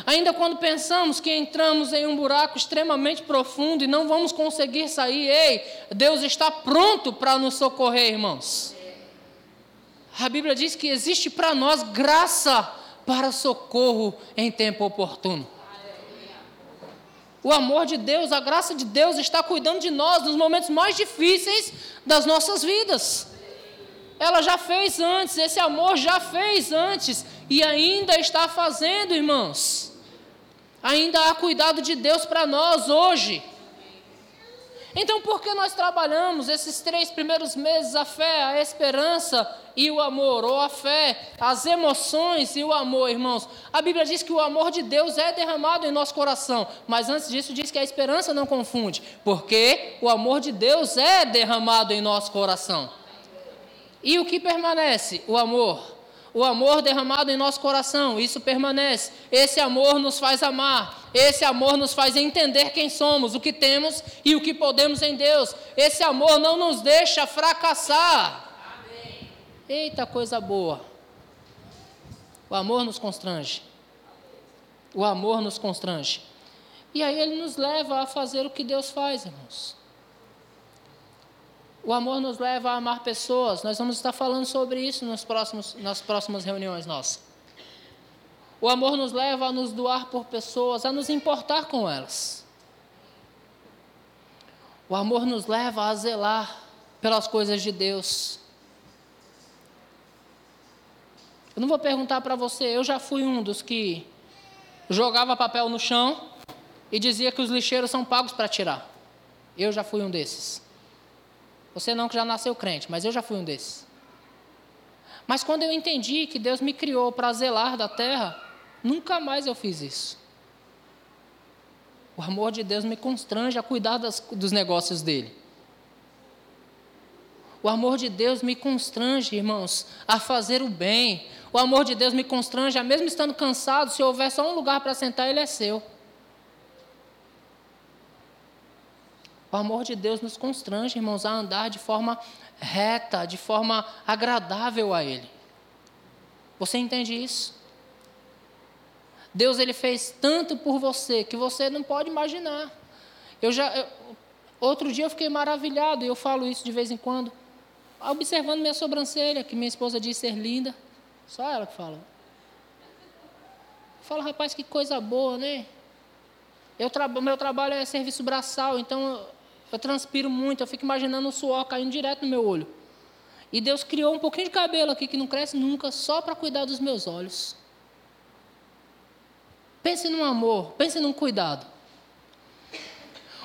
Ainda quando pensamos que entramos em um buraco extremamente profundo e não vamos conseguir sair, ei, Deus está pronto para nos socorrer, irmãos. A Bíblia diz que existe para nós graça para socorro em tempo oportuno. O amor de Deus, a graça de Deus está cuidando de nós nos momentos mais difíceis das nossas vidas. Ela já fez antes, esse amor já fez antes e ainda está fazendo, irmãos. Ainda há cuidado de Deus para nós hoje. Então, por que nós trabalhamos esses três primeiros meses a fé, a esperança e o amor, ou a fé, as emoções e o amor, irmãos? A Bíblia diz que o amor de Deus é derramado em nosso coração, mas antes disso diz que a esperança não confunde, porque o amor de Deus é derramado em nosso coração. E o que permanece? O amor o amor derramado em nosso coração, isso permanece. Esse amor nos faz amar, esse amor nos faz entender quem somos, o que temos e o que podemos em Deus. Esse amor não nos deixa fracassar. Amém. Eita coisa boa. O amor nos constrange. O amor nos constrange. E aí ele nos leva a fazer o que Deus faz, irmãos. O amor nos leva a amar pessoas. Nós vamos estar falando sobre isso nos próximos, nas próximas reuniões nossas. O amor nos leva a nos doar por pessoas, a nos importar com elas. O amor nos leva a zelar pelas coisas de Deus. Eu não vou perguntar para você, eu já fui um dos que jogava papel no chão e dizia que os lixeiros são pagos para tirar. Eu já fui um desses. Você não que já nasceu crente, mas eu já fui um desses. Mas quando eu entendi que Deus me criou para zelar da terra, nunca mais eu fiz isso. O amor de Deus me constrange a cuidar das, dos negócios dele. O amor de Deus me constrange, irmãos, a fazer o bem. O amor de Deus me constrange, a mesmo estando cansado, se houver só um lugar para sentar, ele é seu. O amor de Deus nos constrange, irmãos, a andar de forma reta, de forma agradável a Ele. Você entende isso? Deus ele fez tanto por você que você não pode imaginar. Eu já eu, outro dia eu fiquei maravilhado e eu falo isso de vez em quando, observando minha sobrancelha, que minha esposa diz ser linda. Só ela que fala. Fala, rapaz, que coisa boa, né? Eu meu trabalho é serviço braçal, então eu transpiro muito, eu fico imaginando o suor caindo direto no meu olho. E Deus criou um pouquinho de cabelo aqui que não cresce nunca, só para cuidar dos meus olhos. Pense num amor, pense num cuidado.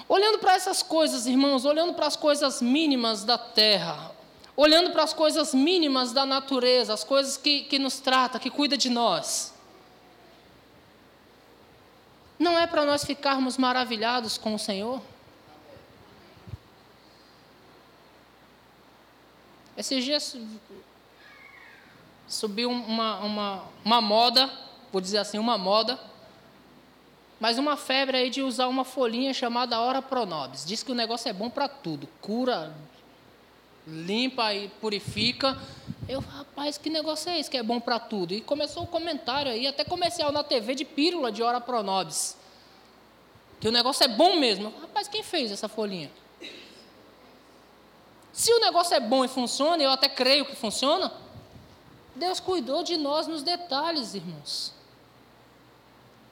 Olhando para essas coisas, irmãos, olhando para as coisas mínimas da terra, olhando para as coisas mínimas da natureza, as coisas que, que nos trata, que cuida de nós. Não é para nós ficarmos maravilhados com o Senhor? Esses dias subiu uma, uma, uma moda, vou dizer assim, uma moda, mas uma febre aí de usar uma folhinha chamada Ora Pronobis. Diz que o negócio é bom para tudo, cura, limpa e purifica. Eu, rapaz, que negócio é esse que é bom para tudo? E começou o comentário aí, até comercial na TV de pílula de Ora Pronobis. Que o negócio é bom mesmo. Rapaz, quem fez essa folhinha? Se o negócio é bom e funciona, eu até creio que funciona, Deus cuidou de nós nos detalhes, irmãos.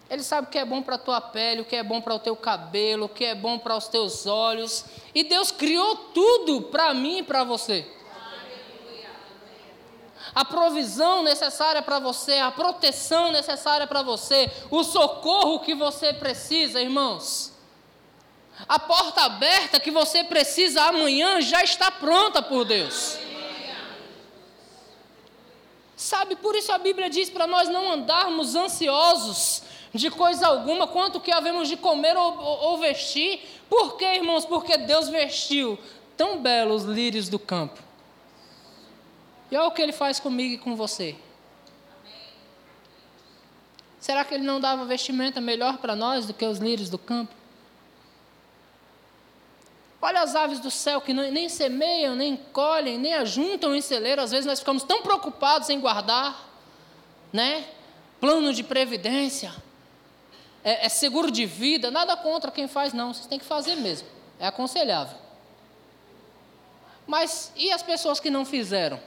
Ele sabe o que é bom para a tua pele, o que é bom para o teu cabelo, o que é bom para os teus olhos. E Deus criou tudo para mim e para você. a provisão necessária para você, a proteção necessária para você, o socorro que você precisa, irmãos. A porta aberta que você precisa amanhã já está pronta por Deus. Sabe, por isso a Bíblia diz para nós não andarmos ansiosos de coisa alguma, quanto que havemos de comer ou, ou, vestir. Por quê, irmãos? Porque Deus vestiu tão belos lírios do campo. E olha o que ele faz comigo e com você. Será que ele não dava vestimenta melhor para nós do que os lírios do campo? Olha as aves do céu que nem semeiam, nem colhem, nem ajuntam em celeiro. Às vezes nós ficamos tão preocupados em guardar, né? Plano de previdência, é, é seguro de vida. Nada contra quem faz, não. Vocês têm que fazer mesmo. É aconselhável. Mas e as pessoas que não fizeram?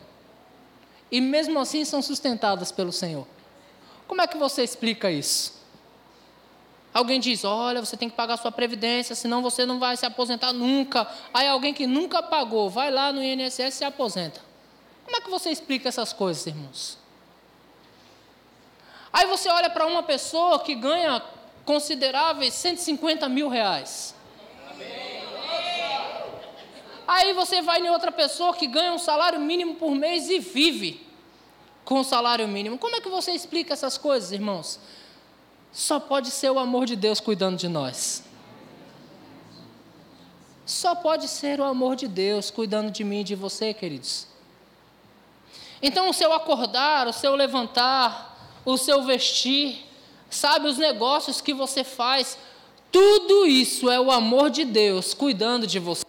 E mesmo assim são sustentadas pelo Senhor. Como é que você explica isso? Alguém diz: Olha, você tem que pagar sua previdência, senão você não vai se aposentar nunca. Aí alguém que nunca pagou, vai lá no INSS e se aposenta. Como é que você explica essas coisas, irmãos? Aí você olha para uma pessoa que ganha consideráveis 150 mil reais. Aí você vai em outra pessoa que ganha um salário mínimo por mês e vive com o salário mínimo. Como é que você explica essas coisas, irmãos? Só pode ser o amor de Deus cuidando de nós. Só pode ser o amor de Deus cuidando de mim e de você, queridos. Então, o seu acordar, o seu levantar, o seu vestir, sabe, os negócios que você faz, tudo isso é o amor de Deus cuidando de você.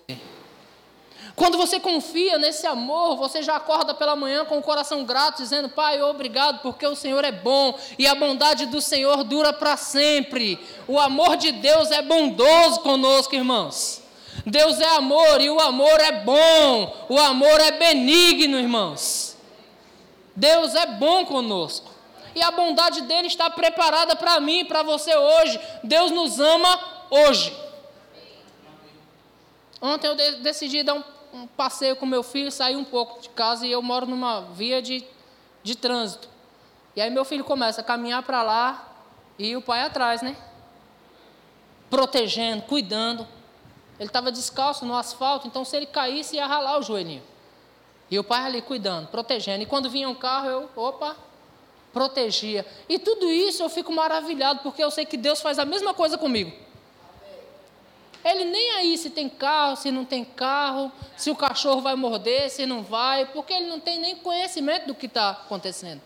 Quando você confia nesse amor, você já acorda pela manhã com o coração grato, dizendo: Pai, obrigado, porque o Senhor é bom e a bondade do Senhor dura para sempre. O amor de Deus é bondoso conosco, irmãos. Deus é amor e o amor é bom, o amor é benigno, irmãos. Deus é bom conosco e a bondade dele está preparada para mim para você hoje. Deus nos ama hoje. Ontem eu decidi dar um um passeio com meu filho, saí um pouco de casa e eu moro numa via de, de trânsito. E aí meu filho começa a caminhar para lá e o pai atrás, né? Protegendo, cuidando. Ele estava descalço no asfalto, então se ele caísse ia ralar o joelhinho. E o pai ali cuidando, protegendo. E quando vinha um carro, eu, opa, protegia. E tudo isso eu fico maravilhado, porque eu sei que Deus faz a mesma coisa comigo. Ele nem aí se tem carro, se não tem carro, se o cachorro vai morder, se não vai, porque ele não tem nem conhecimento do que está acontecendo.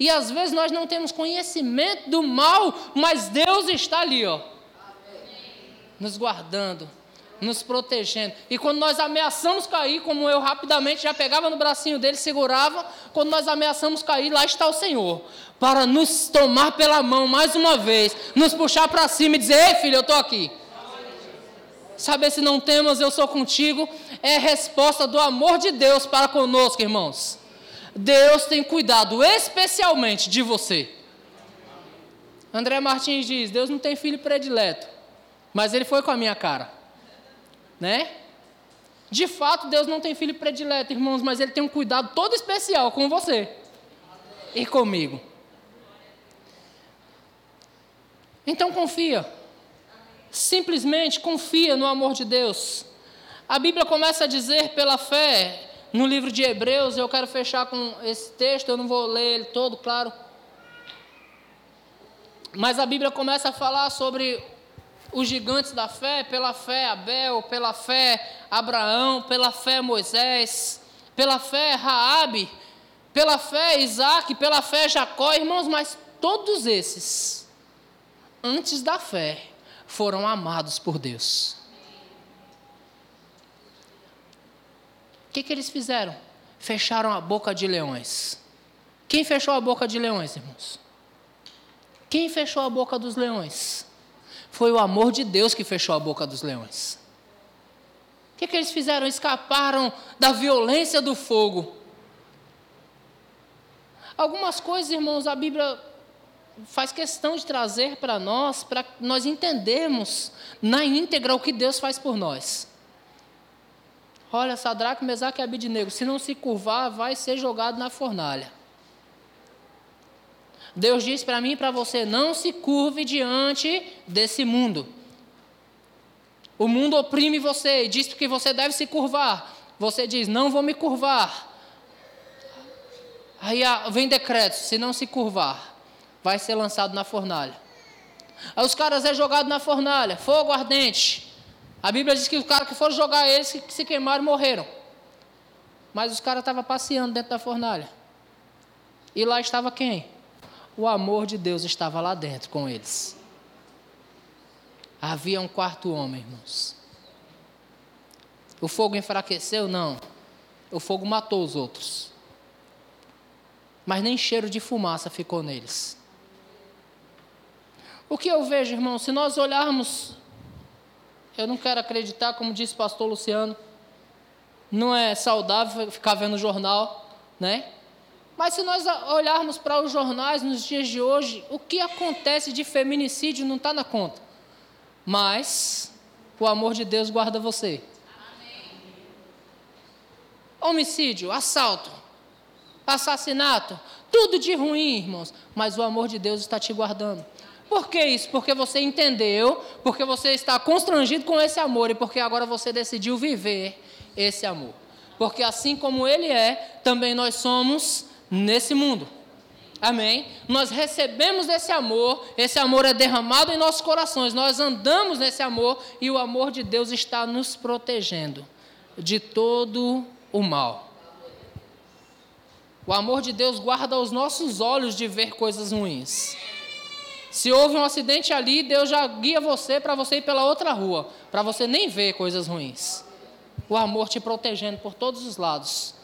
E às vezes nós não temos conhecimento do mal, mas Deus está ali, ó, nos guardando, nos protegendo. E quando nós ameaçamos cair, como eu rapidamente já pegava no bracinho dele, segurava, quando nós ameaçamos cair, lá está o Senhor, para nos tomar pela mão mais uma vez, nos puxar para cima e dizer: Ei, filho, eu estou aqui saber se não temos, eu sou contigo, é resposta do amor de Deus para conosco, irmãos. Deus tem cuidado especialmente de você. André Martins diz: Deus não tem filho predileto, mas ele foi com a minha cara, né? De fato, Deus não tem filho predileto, irmãos, mas ele tem um cuidado todo especial com você e comigo. Então confia. Simplesmente confia no amor de Deus. A Bíblia começa a dizer pela fé, no livro de Hebreus, eu quero fechar com esse texto, eu não vou ler ele todo, claro. Mas a Bíblia começa a falar sobre os gigantes da fé, pela fé Abel, pela fé Abraão, pela fé Moisés, pela fé Raabe, pela fé Isaac, pela fé Jacó, irmãos, mas todos esses, antes da fé, foram amados por Deus. O que, que eles fizeram? Fecharam a boca de leões. Quem fechou a boca de leões, irmãos? Quem fechou a boca dos leões? Foi o amor de Deus que fechou a boca dos leões. O que, que eles fizeram? Escaparam da violência do fogo. Algumas coisas, irmãos, a Bíblia faz questão de trazer para nós, para nós entendermos na íntegra o que Deus faz por nós. Olha, Sadraque, Mesaque e Abidnego, se não se curvar, vai ser jogado na fornalha. Deus diz para mim e para você: não se curve diante desse mundo. O mundo oprime você e diz que você deve se curvar. Você diz: não vou me curvar. Aí vem decreto: se não se curvar, vai ser lançado na fornalha. Aí os caras é jogado na fornalha, fogo ardente. A Bíblia diz que os caras que foram jogar eles, que se queimaram, morreram. Mas os caras estavam passeando dentro da fornalha. E lá estava quem? O amor de Deus estava lá dentro com eles. Havia um quarto homem, irmãos. O fogo enfraqueceu? Não. O fogo matou os outros. Mas nem cheiro de fumaça ficou neles. O que eu vejo, irmão, se nós olharmos eu não quero acreditar, como disse o pastor Luciano, não é saudável ficar vendo jornal, né? Mas se nós olharmos para os jornais nos dias de hoje, o que acontece de feminicídio não está na conta. Mas o amor de Deus guarda você. Homicídio, assalto, assassinato, tudo de ruim, irmãos. Mas o amor de Deus está te guardando. Por que isso? Porque você entendeu, porque você está constrangido com esse amor e porque agora você decidiu viver esse amor. Porque assim como ele é, também nós somos nesse mundo. Amém? Nós recebemos esse amor, esse amor é derramado em nossos corações, nós andamos nesse amor e o amor de Deus está nos protegendo de todo o mal. O amor de Deus guarda os nossos olhos de ver coisas ruins. Se houve um acidente ali, Deus já guia você para você ir pela outra rua, para você nem ver coisas ruins. O amor te protegendo por todos os lados.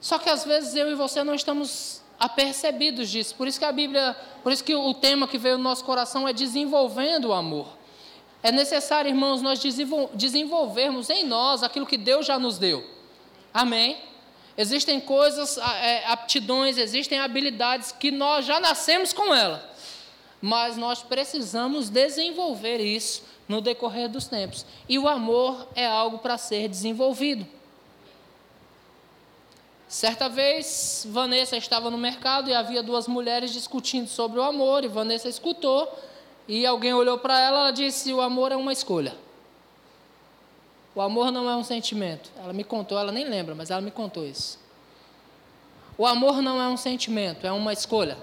Só que às vezes eu e você não estamos apercebidos disso. Por isso que a Bíblia, por isso que o tema que veio no nosso coração é desenvolvendo o amor. É necessário, irmãos, nós desenvolvermos em nós aquilo que Deus já nos deu. Amém? Existem coisas, é, aptidões, existem habilidades que nós já nascemos com ela mas nós precisamos desenvolver isso no decorrer dos tempos. E o amor é algo para ser desenvolvido. Certa vez, Vanessa estava no mercado e havia duas mulheres discutindo sobre o amor, e Vanessa escutou, e alguém olhou para ela e disse: O amor é uma escolha. O amor não é um sentimento. Ela me contou, ela nem lembra, mas ela me contou isso. O amor não é um sentimento, é uma escolha.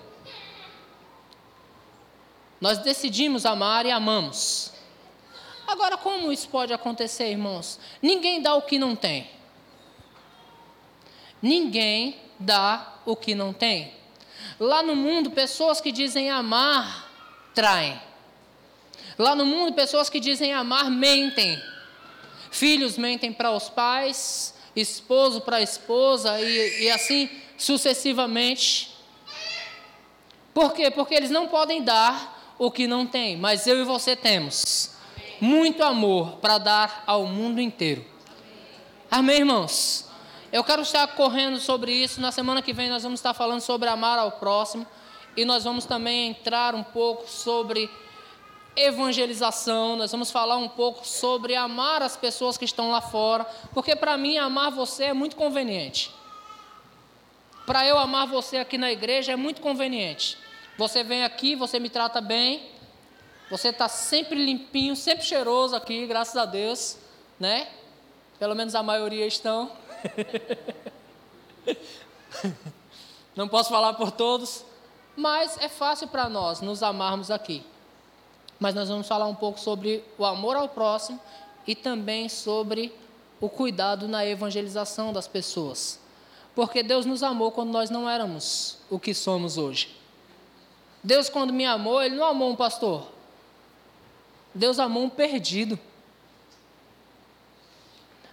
Nós decidimos amar e amamos. Agora, como isso pode acontecer, irmãos? Ninguém dá o que não tem. Ninguém dá o que não tem. Lá no mundo, pessoas que dizem amar traem. Lá no mundo, pessoas que dizem amar mentem. Filhos mentem para os pais, esposo para a esposa e, e assim sucessivamente. Por quê? Porque eles não podem dar o que não tem, mas eu e você temos muito amor para dar ao mundo inteiro. Amém, irmãos? Eu quero estar correndo sobre isso. Na semana que vem nós vamos estar falando sobre amar ao próximo e nós vamos também entrar um pouco sobre evangelização, nós vamos falar um pouco sobre amar as pessoas que estão lá fora, porque para mim amar você é muito conveniente. Para eu amar você aqui na igreja é muito conveniente. Você vem aqui, você me trata bem, você está sempre limpinho, sempre cheiroso aqui, graças a Deus, né? Pelo menos a maioria estão. Não posso falar por todos, mas é fácil para nós nos amarmos aqui. Mas nós vamos falar um pouco sobre o amor ao próximo e também sobre o cuidado na evangelização das pessoas. Porque Deus nos amou quando nós não éramos o que somos hoje. Deus, quando me amou, Ele não amou um pastor. Deus amou um perdido.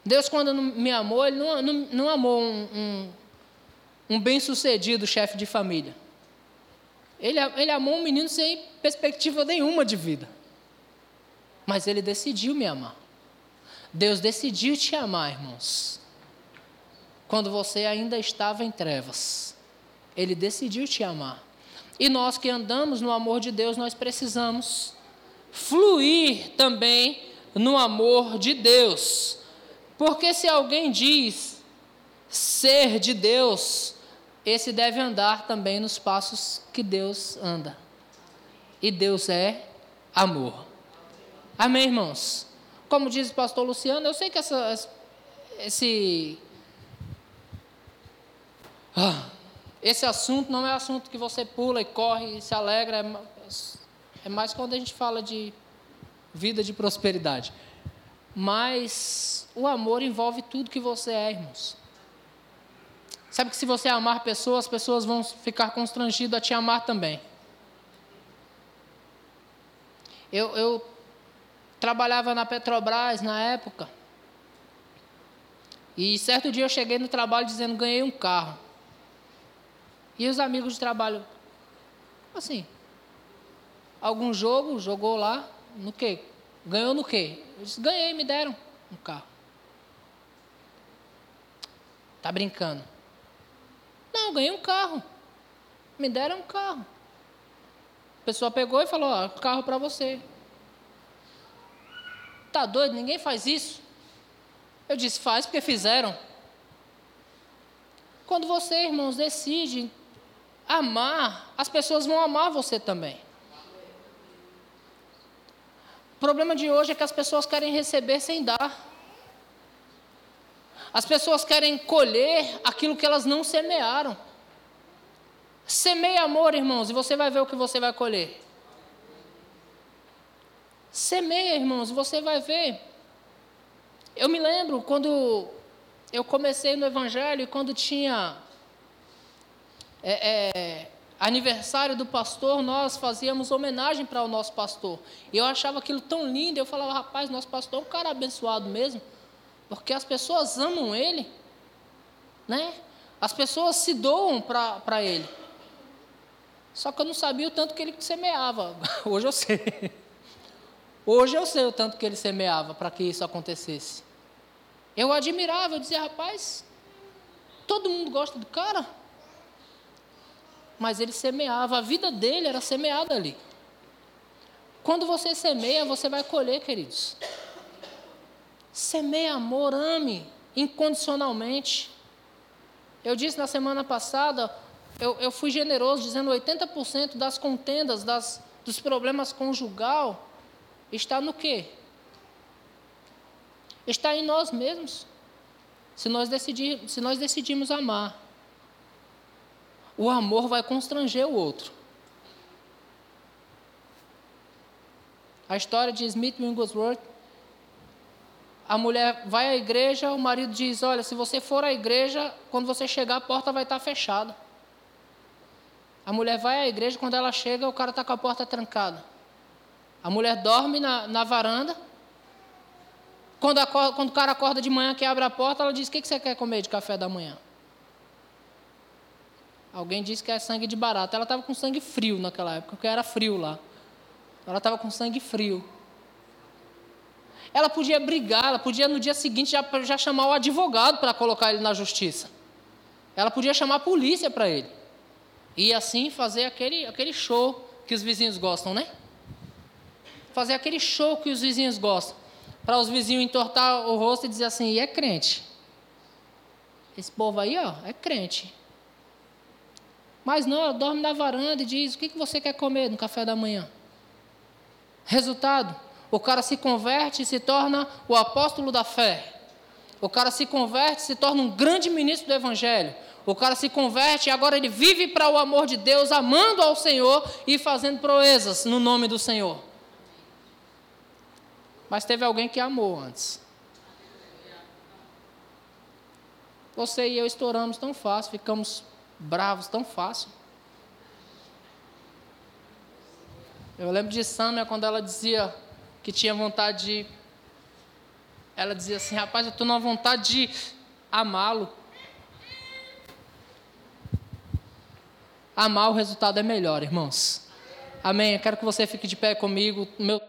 Deus, quando me amou, Ele não, não, não amou um, um, um bem-sucedido chefe de família. Ele, ele amou um menino sem perspectiva nenhuma de vida. Mas Ele decidiu me amar. Deus decidiu te amar, irmãos. Quando você ainda estava em trevas. Ele decidiu te amar. E nós que andamos no amor de Deus, nós precisamos fluir também no amor de Deus. Porque se alguém diz ser de Deus, esse deve andar também nos passos que Deus anda. E Deus é amor. Amém, irmãos? Como diz o pastor Luciano, eu sei que essa, esse. Ah, esse assunto não é assunto que você pula e corre e se alegra, é, é mais quando a gente fala de vida de prosperidade. Mas o amor envolve tudo que você é, irmãos. Sabe que se você amar pessoas, as pessoas vão ficar constrangidas a te amar também. Eu, eu trabalhava na Petrobras na época. E certo dia eu cheguei no trabalho dizendo: ganhei um carro. E os amigos de trabalho, assim, algum jogo, jogou lá, no quê? Ganhou no quê? Eu disse: ganhei, me deram um carro. Tá brincando? Não, ganhei um carro. Me deram um carro. A pessoa pegou e falou: ó, carro para você. Tá doido? Ninguém faz isso. Eu disse: faz porque fizeram. Quando você, irmãos, decide amar, as pessoas vão amar você também. O problema de hoje é que as pessoas querem receber sem dar. As pessoas querem colher aquilo que elas não semearam. Semeie amor, irmãos, e você vai ver o que você vai colher. Semeia, irmãos, você vai ver. Eu me lembro quando eu comecei no Evangelho, quando tinha é, é, aniversário do pastor, nós fazíamos homenagem para o nosso pastor. E eu achava aquilo tão lindo, eu falava, rapaz, nosso pastor é um cara abençoado mesmo, porque as pessoas amam ele, né? As pessoas se doam para ele. Só que eu não sabia o tanto que ele semeava. Hoje eu sei. Hoje eu sei o tanto que ele semeava para que isso acontecesse. Eu admirava, eu dizia, rapaz, todo mundo gosta do cara. Mas ele semeava, a vida dele era semeada ali. Quando você semeia, você vai colher, queridos. Semeia amor, ame incondicionalmente. Eu disse na semana passada, eu, eu fui generoso, dizendo 80% das contendas, das, dos problemas conjugal, está no quê? Está em nós mesmos. Se nós, decidir, se nós decidimos amar, o amor vai constranger o outro. A história de Smith Wigglesworth, a mulher vai à igreja, o marido diz: Olha, se você for à igreja, quando você chegar, a porta vai estar fechada. A mulher vai à igreja, quando ela chega, o cara está com a porta trancada. A mulher dorme na, na varanda. Quando, acorda, quando o cara acorda de manhã, que abre a porta, ela diz: O que, que você quer comer de café da manhã? Alguém disse que é sangue de barata. Ela estava com sangue frio naquela época, porque era frio lá. Ela estava com sangue frio. Ela podia brigar, ela podia no dia seguinte já, já chamar o advogado para colocar ele na justiça. Ela podia chamar a polícia para ele. E assim fazer aquele, aquele show que os vizinhos gostam, né? fazer aquele show que os vizinhos gostam. Para os vizinhos entortar o rosto e dizer assim: e é crente. Esse povo aí, ó, é crente. Mas não, ela dorme na varanda e diz: o que, que você quer comer no café da manhã? Resultado: o cara se converte e se torna o apóstolo da fé. O cara se converte e se torna um grande ministro do Evangelho. O cara se converte e agora ele vive para o amor de Deus, amando ao Senhor e fazendo proezas no nome do Senhor. Mas teve alguém que amou antes. Você e eu estouramos tão fácil, ficamos bravos tão fácil. Eu lembro de Samia quando ela dizia que tinha vontade de. Ela dizia assim: rapaz, eu estou numa vontade de amá-lo. Amar o resultado é melhor, irmãos. Amém. Eu quero que você fique de pé comigo. Meu